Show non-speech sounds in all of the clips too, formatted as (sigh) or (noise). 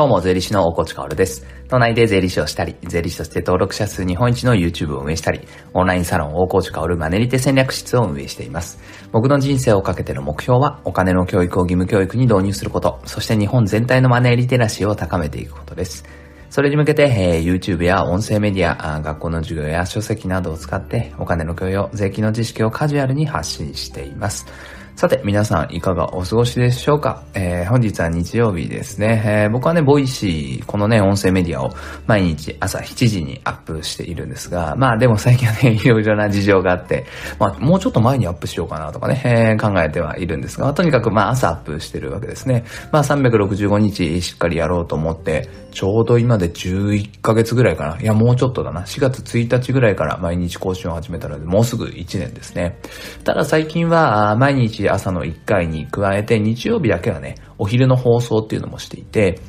どうも、税理士の大河内薫です。都内で税理士をしたり、税理士として登録者数日本一の YouTube を運営したり、オンラインサロン大河内薫マネリテ戦略室を運営しています。僕の人生をかけての目標は、お金の教育を義務教育に導入すること、そして日本全体のマネーリテラシーを高めていくことです。それに向けて、えー、YouTube や音声メディア、学校の授業や書籍などを使って、お金の教養、税金の知識をカジュアルに発信しています。さて、皆さんいかがお過ごしでしょうか、えー、本日は日曜日ですね、えー、僕はね、 Voicy、このね、音声メディアを毎日朝7時にアップしているんですが、まあでも最近はね、いろいろな事情があって、まあもうちょっと前にアップしようかなとかね、えー、考えてはいるんですが、とにかくまあ朝アップしてるわけですね。まあ365日しっかりやろうと思って、ちょうど今で11ヶ月ぐらいかな。いや、もうちょっとだな。4月1日ぐらいから毎日更新を始めたので、もうすぐ1年ですね。ただ最近は、毎日朝の1回に加えて日曜日だけはね、お昼の放送っていうのもしていて、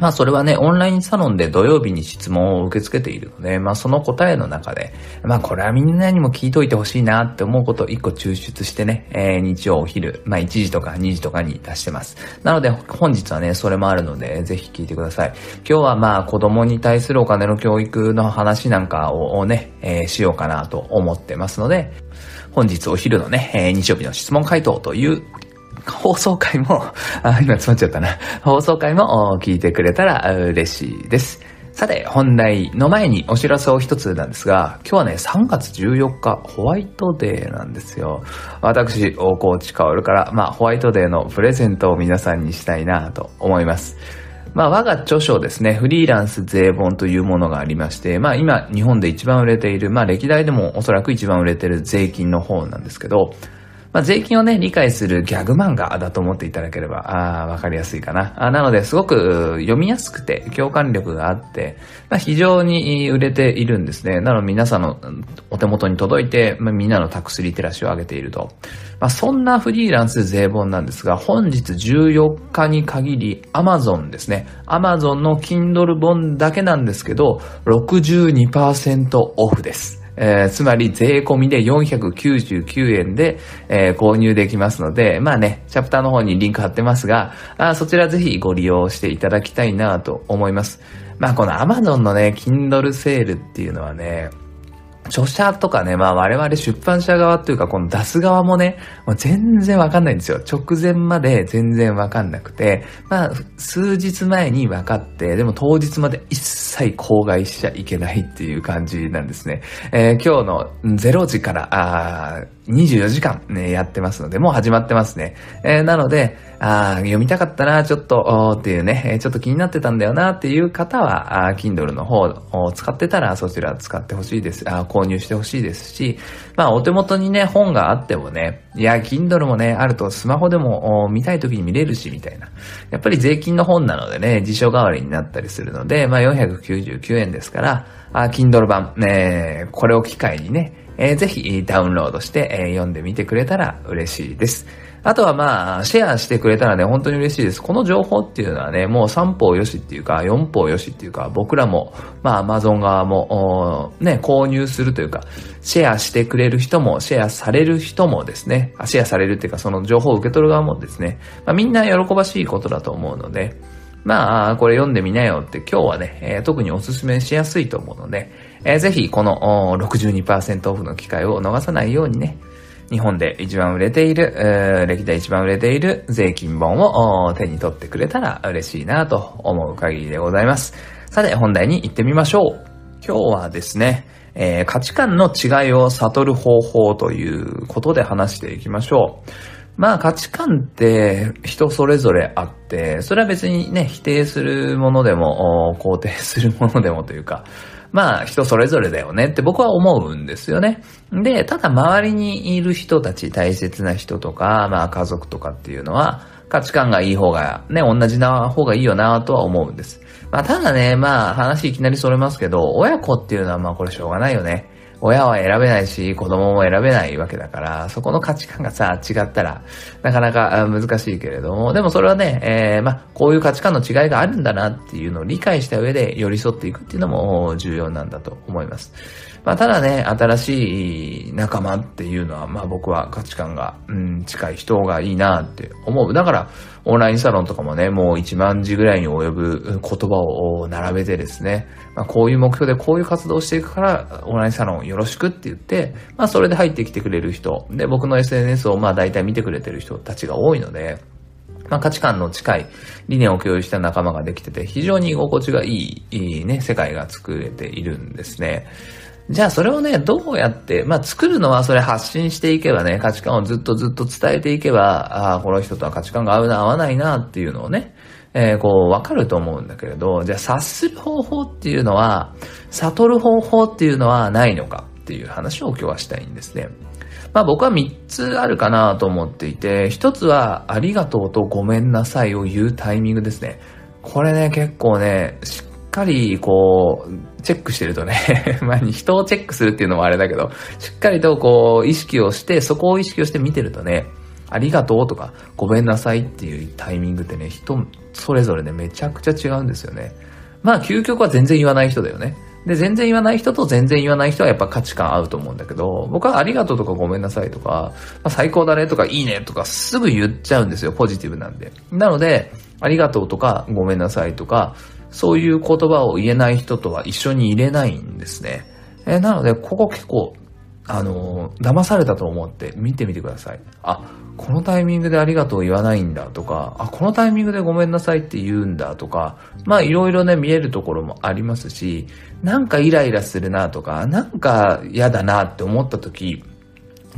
まあそれはね、オンラインサロンで土曜日に質問を受け付けているので、まあその答えの中で、まあこれはみんなにも聞いといてほしいなって思うことを一個抽出してね、えー、日曜お昼、まあ1時とか2時とかに出してます。なので本日はね、それもあるので、ぜひ聞いてください。今日はまあ子供に対するお金の教育の話なんかをね、えー、しようかなと思ってますので、本日お昼のね、えー、日曜日の質問回答という放送回も、(laughs) あ、今詰まっちゃったな。放送回も聞いてくれたら嬉しいです。さて、本題の前にお知らせを一つなんですが、今日はね、3月14日、ホワイトデーなんですよ。私、大河内薫から、まあ、ホワイトデーのプレゼントを皆さんにしたいなと思います。まあ、我が著書ですね、フリーランス税本というものがありまして、まあ、今、日本で一番売れている、まあ、歴代でもおそらく一番売れている税金の方なんですけど、まあ、税金をね、理解するギャグ漫画だと思っていただければ、あわかりやすいかな。あなので、すごく読みやすくて、共感力があって、まあ、非常に売れているんですね。なので、皆さんのお手元に届いて、まあ、みんなのタックスリテラシーを上げていると。まあ、そんなフリーランス税本なんですが、本日14日に限り、Amazon ですね。Amazon の Kindle 本だけなんですけど、62%オフです。えー、つまり税込みで499円で、えー、購入できますので、まあね、チャプターの方にリンク貼ってますが、あそちらぜひご利用していただきたいなと思います。まあこの Amazon のね、Kindle セールっていうのはね、著者とかね、まあ我々出版社側っていうかこの出す側もね、もう全然わかんないんですよ。直前まで全然わかんなくて、まあ数日前に分かって、でも当日まで一切口外しちゃいけないっていう感じなんですね。えー、今日の0時から、あ24時間ね、やってますので、もう始まってますね。えー、なので、あ読みたかったな、ちょっと、っていうね、ちょっと気になってたんだよな、っていう方は、あ Kindle の方を使ってたら、そちら使ってほしいです。あ購入してほしいですし、まあ、お手元にね、本があってもね、いや、Kindle もね、あるとスマホでも見たい時に見れるし、みたいな。やっぱり税金の本なのでね、辞書代わりになったりするので、まあ、499円ですから、あ Kindle 版、ね、これを機会にね、えー、ぜひダウンロードして、えー、読んでみてくれたら嬉しいです。あとはまあ、シェアしてくれたらね、本当に嬉しいです。この情報っていうのはね、もう3歩よしっていうか、4歩よしっていうか、僕らも、まあ、アマゾン側も、ね、購入するというか、シェアしてくれる人も、シェアされる人もですね、シェアされるっていうか、その情報を受け取る側もですね、まあ、みんな喜ばしいことだと思うので、まあ、これ読んでみなよって今日はね、えー、特にお勧めしやすいと思うので、えー、ぜひこの62%オフの機会を逃さないようにね、日本で一番売れている、歴代一番売れている税金本を手に取ってくれたら嬉しいなと思う限りでございます。さて、本題に行ってみましょう。今日はですね、えー、価値観の違いを悟る方法ということで話していきましょう。まあ価値観って人それぞれあって、それは別にね、否定するものでも、肯定するものでもというか、まあ人それぞれだよねって僕は思うんですよね。で、ただ周りにいる人たち、大切な人とか、まあ家族とかっていうのは、価値観がいい方が、ね、同じな方がいいよなとは思うんです。まあただね、まあ話いきなりそれますけど、親子っていうのはまあこれしょうがないよね。親は選べないし、子供も選べないわけだから、そこの価値観がさ、違ったら、なかなか難しいけれども、でもそれはね、えー、まこういう価値観の違いがあるんだなっていうのを理解した上で寄り添っていくっていうのも重要なんだと思います。まあ、ただね、新しい仲間っていうのは、まあ僕は価値観が、うん、近い人がいいなって思う。だから、オンラインサロンとかもね、もう1万字ぐらいに及ぶ言葉を並べてですね、まあ、こういう目標でこういう活動をしていくから、オンラインサロンよろしくって言って、まあそれで入ってきてくれる人、で、僕の SNS をまあ大体見てくれてる人たちが多いので、まあ、価値観の近い理念を共有した仲間ができてて、非常に居心地がいい、いいね、世界が作れているんですね。じゃあそれをね、どうやって、まあ作るのはそれ発信していけばね、価値観をずっとずっと伝えていけば、ああ、この人とは価値観が合うな、合わないなっていうのをね、えー、こう、わかると思うんだけれど、じゃあ察する方法っていうのは、悟る方法っていうのはないのかっていう話を今日はしたいんですね。まあ僕は3つあるかなと思っていて、1つはありがとうとごめんなさいを言うタイミングですね。これね、結構ね、しっかりこう、チェックしてるとね (laughs) まあ人をチェックするっていうのもあれだけど、しっかりとこう、意識をして、そこを意識をして見てるとね、ありがとうとか、ごめんなさいっていうタイミングってね、人それぞれね、めちゃくちゃ違うんですよね。まあ、究極は全然言わない人だよね。で、全然言わない人と全然言わない人はやっぱ価値観合うと思うんだけど、僕はありがとうとかごめんなさいとか、まあ、最高だねとかいいねとかすぐ言っちゃうんですよ、ポジティブなんで。なので、ありがとうとかごめんなさいとか、そういう言葉を言えない人とは一緒に入れないんですね。え、なので、ここ結構、あの、騙されたと思って見てみてください。あ、このタイミングでありがとう言わないんだとか、あ、このタイミングでごめんなさいって言うんだとか、まあいろいろね見えるところもありますし、なんかイライラするなとか、なんか嫌だなって思った時、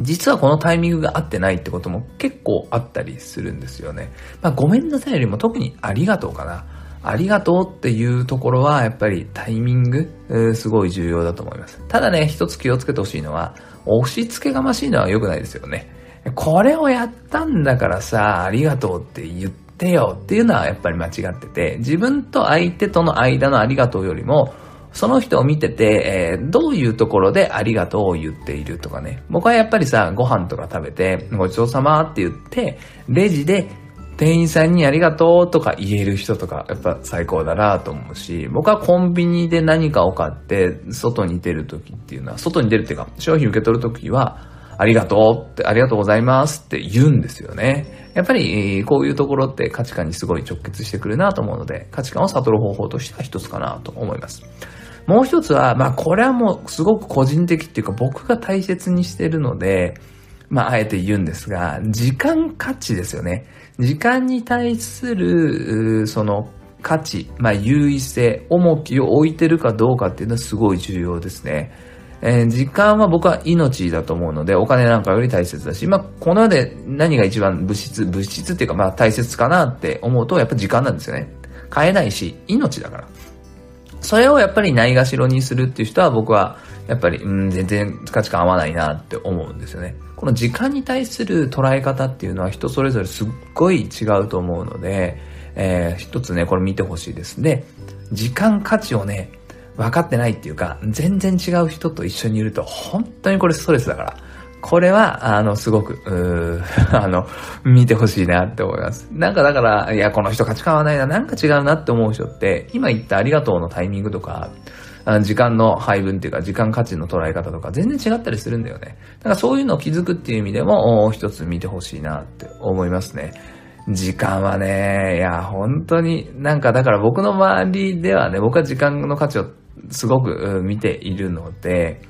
実はこのタイミングが合ってないってことも結構あったりするんですよね。まあごめんなさいよりも特にありがとうかな。ありがとうっていうところは、やっぱりタイミング、すごい重要だと思います。ただね、一つ気をつけてほしいのは、押し付けがましいのは良くないですよね。これをやったんだからさ、ありがとうって言ってよっていうのはやっぱり間違ってて、自分と相手との間のありがとうよりも、その人を見てて、えー、どういうところでありがとうを言っているとかね。僕はやっぱりさ、ご飯とか食べて、ごちそうさまって言って、レジで店員さんにありがとうとか言える人とか、やっぱ最高だなと思うし、僕はコンビニで何かを買って、外に出るときっていうのは、外に出るっていうか、商品受け取るときは、ありがとうって、ありがとうございますって言うんですよね。やっぱり、こういうところって価値観にすごい直結してくるなと思うので、価値観を悟る方法としては一つかなと思います。もう一つは、まあこれはもうすごく個人的っていうか僕が大切にしてるので、まああえて言うんですが、時間価値ですよね。時間に対する、その価値、まあ、優位性、重きを置いてるかどうかっていうのはすごい重要ですね。えー、時間は僕は命だと思うので、お金なんかより大切だし、まあ、この世で何が一番物質、物質っていうか、まあ、大切かなって思うと、やっぱ時間なんですよね。買えないし、命だから。それをやっぱりないがしろにするっていう人は僕は、やっぱり、うん、全然価値観合わないなって思うんですよね。この時間に対する捉え方っていうのは人それぞれすっごい違うと思うので、えー、一つね、これ見てほしいですね。時間価値をね、分かってないっていうか、全然違う人と一緒にいると、本当にこれストレスだから。これは、あの、すごく、う (laughs) あの、見てほしいなって思います。なんかだから、いや、この人価値観合わないな、なんか違うなって思う人って、今言ったありがとうのタイミングとか、時間の配分っていうか、時間価値の捉え方とか全然違ったりするんだよね。だからそういうのを気づくっていう意味でも、一つ見てほしいなって思いますね。時間はね、いや、本当に、なんかだから僕の周りではね、僕は時間の価値をすごく見ているので、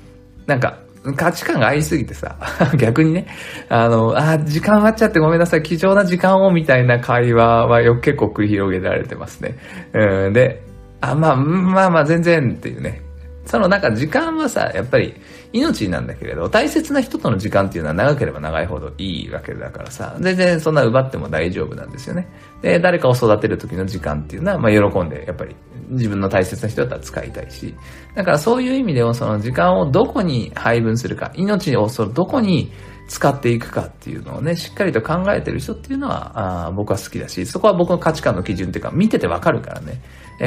なんか、価値観が合いすぎてさ、(laughs) 逆にね、あの、あ、時間終わっちゃってごめんなさい、貴重な時間をみたいな会話はよく結構繰り広げられてますね。うん、で、あ、まあ、まあまあ全然っていうね。そのなんか時間はさ、やっぱり命なんだけれど、大切な人との時間っていうのは長ければ長いほどいいわけだからさ、全然そんな奪っても大丈夫なんですよね。で、誰かを育てる時の時間っていうのは、まあ喜んで、やっぱり自分の大切な人だったら使いたいし、だからそういう意味でもその時間をどこに配分するか、命をそのどこに使っていくかっていうのをね、しっかりと考えてる人っていうのは、あ僕は好きだし、そこは僕の価値観の基準っていうか、見ててわかるからね、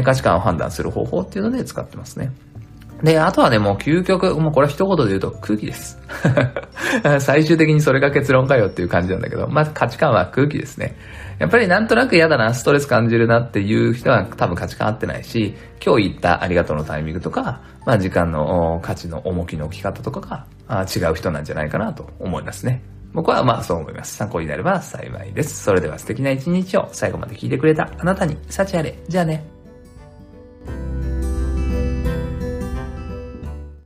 価値観を判断する方法っていうので使ってますね。で、あとはね、もう究極、もうこれは一言で言うと空気です。(laughs) 最終的にそれが結論かよっていう感じなんだけど、まず価値観は空気ですね。やっぱりなんとなく嫌だな、ストレス感じるなっていう人は多分価値観合ってないし、今日言ったありがとうのタイミングとか、まあ時間の価値の重きの置き方とかが違う人なんじゃないかなと思いますね。僕はまあそう思います。参考になれば幸いです。それでは素敵な一日を最後まで聞いてくれたあなたに幸あれ。じゃあね。